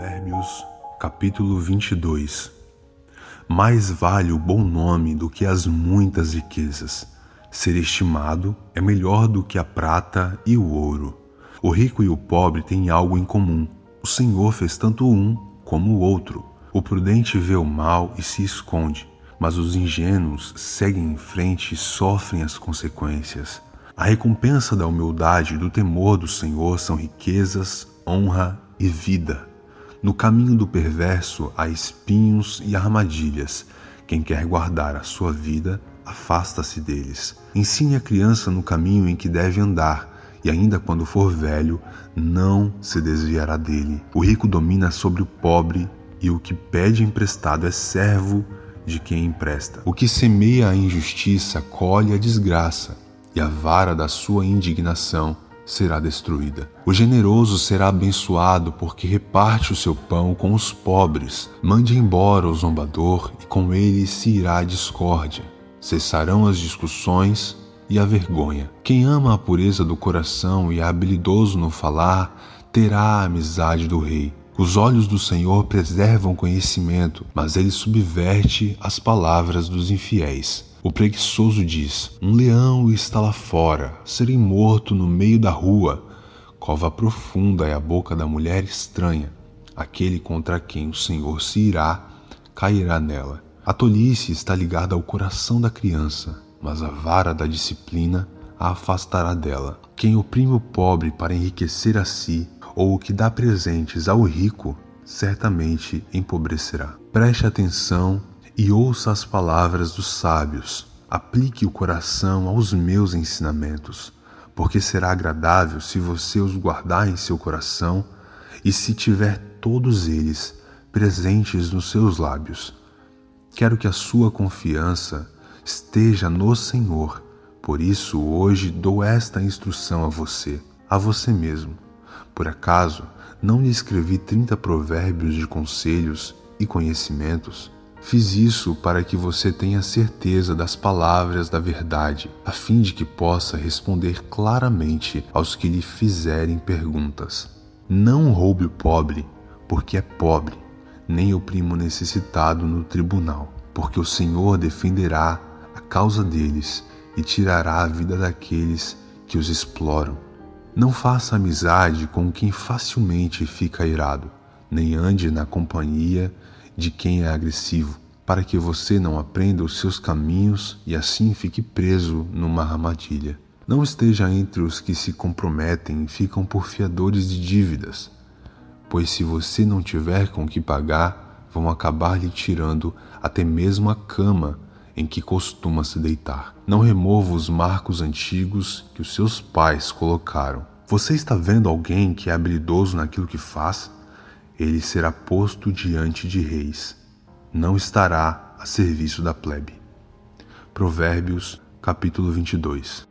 Provérbios, capítulo 22 Mais vale o bom nome do que as muitas riquezas. Ser estimado é melhor do que a prata e o ouro. O rico e o pobre têm algo em comum. O Senhor fez tanto um como o outro. O prudente vê o mal e se esconde, mas os ingênuos seguem em frente e sofrem as consequências. A recompensa da humildade e do temor do Senhor são riquezas, honra e vida. No caminho do perverso há espinhos e armadilhas. Quem quer guardar a sua vida, afasta-se deles. Ensine a criança no caminho em que deve andar, e ainda quando for velho, não se desviará dele. O rico domina sobre o pobre, e o que pede emprestado é servo de quem empresta. O que semeia a injustiça colhe a desgraça, e a vara da sua indignação será destruída. O generoso será abençoado porque reparte o seu pão com os pobres. Mande embora o zombador e com ele se irá a discórdia. Cessarão as discussões e a vergonha. Quem ama a pureza do coração e é habilidoso no falar, terá a amizade do rei. Os olhos do Senhor preservam conhecimento, mas ele subverte as palavras dos infiéis. O preguiçoso diz: Um leão está lá fora, serei morto no meio da rua. Cova profunda é a boca da mulher estranha. Aquele contra quem o Senhor se irá, cairá nela. A tolice está ligada ao coração da criança, mas a vara da disciplina a afastará dela. Quem oprime o pobre para enriquecer a si, ou o que dá presentes ao rico, certamente empobrecerá. Preste atenção e ouça as palavras dos sábios. Aplique o coração aos meus ensinamentos, porque será agradável se você os guardar em seu coração e se tiver todos eles presentes nos seus lábios. Quero que a sua confiança esteja no Senhor. Por isso, hoje dou esta instrução a você, a você mesmo. Por acaso, não lhe escrevi trinta provérbios de conselhos e conhecimentos? Fiz isso para que você tenha certeza das palavras da verdade, a fim de que possa responder claramente aos que lhe fizerem perguntas. Não roube o pobre, porque é pobre, nem o primo necessitado no tribunal, porque o Senhor defenderá a causa deles e tirará a vida daqueles que os exploram. Não faça amizade com quem facilmente fica irado, nem ande na companhia de quem é agressivo, para que você não aprenda os seus caminhos e assim fique preso numa armadilha. Não esteja entre os que se comprometem e ficam por fiadores de dívidas, pois se você não tiver com que pagar, vão acabar lhe tirando até mesmo a cama em que costuma se deitar. Não remova os marcos antigos que os seus pais colocaram. Você está vendo alguém que é habilidoso naquilo que faz? Ele será posto diante de reis, não estará a serviço da plebe. Provérbios, capítulo 22.